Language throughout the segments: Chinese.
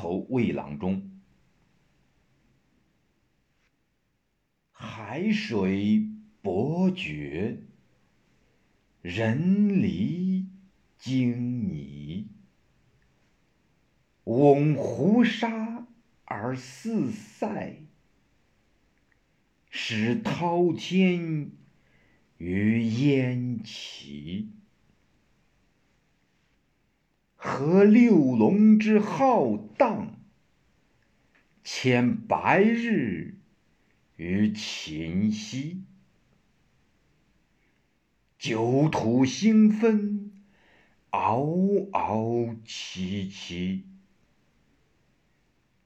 投魏郎中。海水伯爵，人离经泥。翁胡沙而四塞，使滔天于焉耆。和六龙之浩荡，牵白日于秦兮。九土星分，嗷嗷戚戚。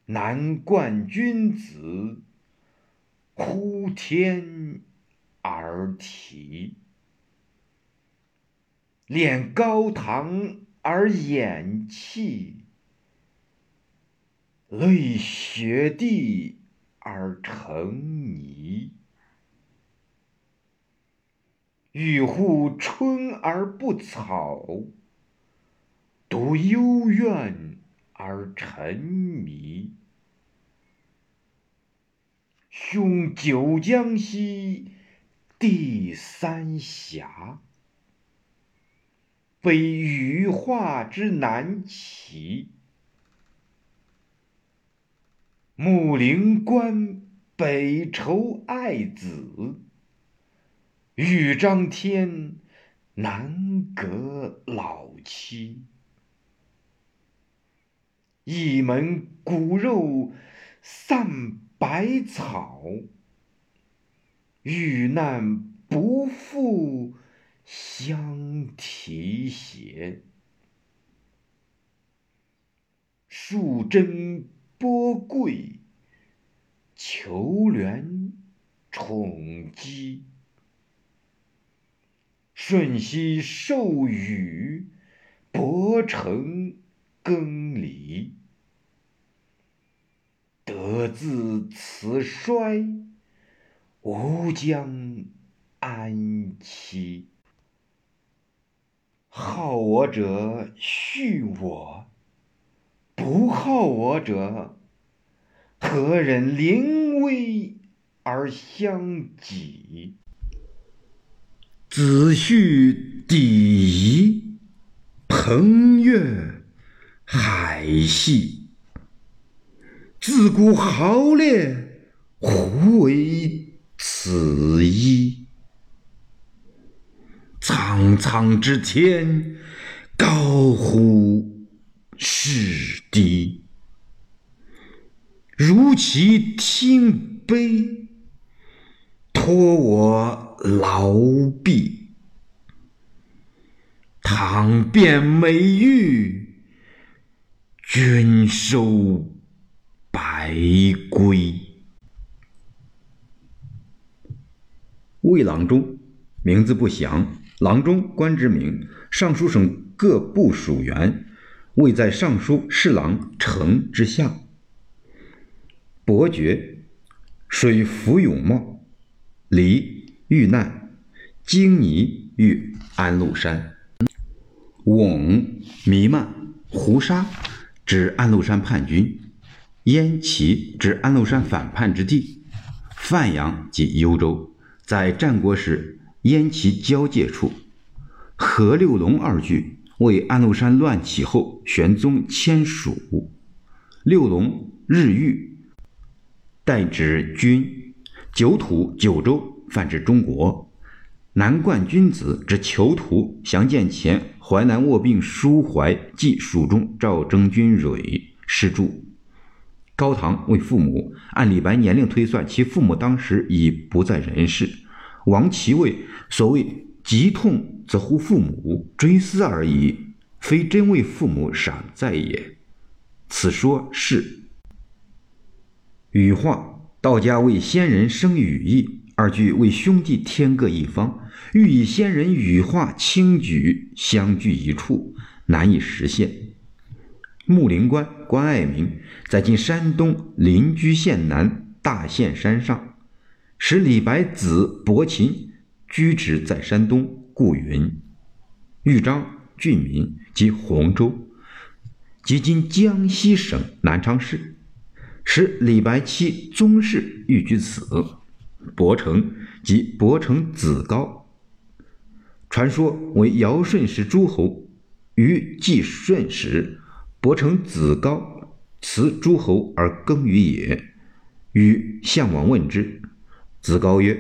南冠君子，呼天而啼。恋高堂而掩泣，泪雪地而成泥。欲护春而不草，独幽怨而沉迷。兄九江兮弟三峡，非羽化之难齐。穆陵关北愁爱子，豫章天南阁老妻。一门骨肉散百草，遇难不复相提携。树贞波贵，求怜宠姬。瞬息授予，伯承更离。德自辞衰，吾将安期？好我者恤我，不好我者，何忍临危而相己？子胥弟夷，彭越海兮。自古豪烈，胡为此一？苍苍之天，高乎是低。如其听悲，托我劳弊。倘变美玉，君收。白归。魏郎中，名字不详，郎中官之名，尚书省各部属员，位在尚书侍郎丞之下。伯爵，水服永茂，离遇难，荆泥遇安禄山。瓮弥漫，胡沙指安禄山叛军。燕齐指安禄山反叛之地，范阳即幽州，在战国时燕齐交界处。何六龙二句为安禄山乱起后玄宗迁蜀。六龙日玉，代指君。九土九州泛指中国。南冠君子指囚徒。详见前，淮南卧病书怀记蜀中赵征君蕊诗注。高堂为父母，按李白年龄推算，其父母当时已不在人世。王其位，所谓疾痛则呼父母，追思而已，非真为父母尚在也。此说是羽化，道家为先人生羽翼，二句为兄弟天各一方，欲以先人羽化轻举相聚一处，难以实现。穆陵关，关爱民，在今山东临居县南大县山上，使李白子伯禽居止在山东，故云。豫章郡民即洪州，即今江西省南昌市，使李白妻宗室寓居此。伯承即伯承子高，传说为尧舜时诸侯，于季舜时，伯承子高辞诸侯而耕于野。与项王问之，子高曰：“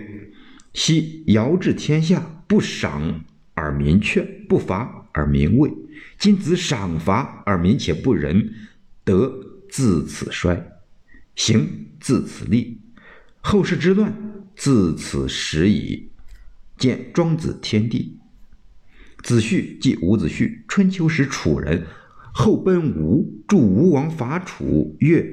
昔尧治天下，不赏而民劝，不罚而民畏。今子赏罚而民且不仁，德自此衰，行自此立，后世之乱。”自此始矣。见庄子《天地》。子胥即伍子胥，春秋时楚人，后奔吴，助吴王伐楚，越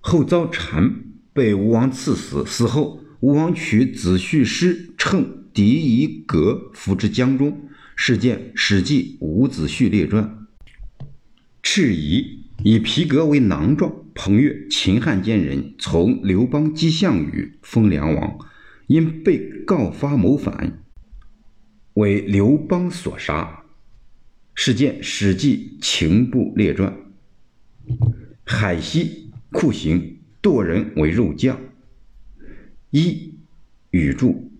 后遭谗，被吴王赐死。死后，吴王取子胥尸，乘狄夷革，伏之江中。事件《史记·伍子胥列传》。赤夷以皮革为囊状。彭越，秦汉间人，从刘邦击项羽，封梁王，因被告发谋反，为刘邦所杀。事件《史记·秦部列传》。海西，酷刑，剁人为肉酱。一禹注：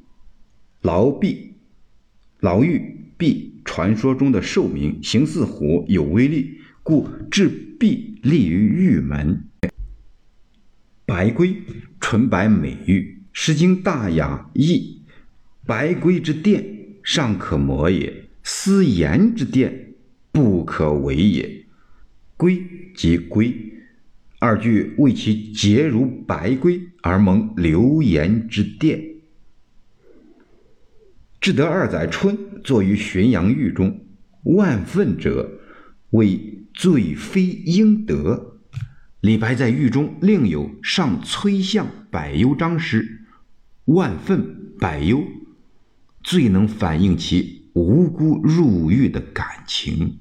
牢闭，牢狱闭，传说中的兽名，形似虎，有威力，故置壁立于玉门。白龟，纯白美玉，《诗经·大雅》译：白龟之殿，尚可磨也；丝盐之殿，不可为也。龟即龟，二句为其洁如白龟而蒙流言之殿。至德二载春，坐于浔阳狱中，万愤者，为罪非应得。李白在狱中另有上崔相百忧章诗，万愤百忧，最能反映其无辜入狱的感情。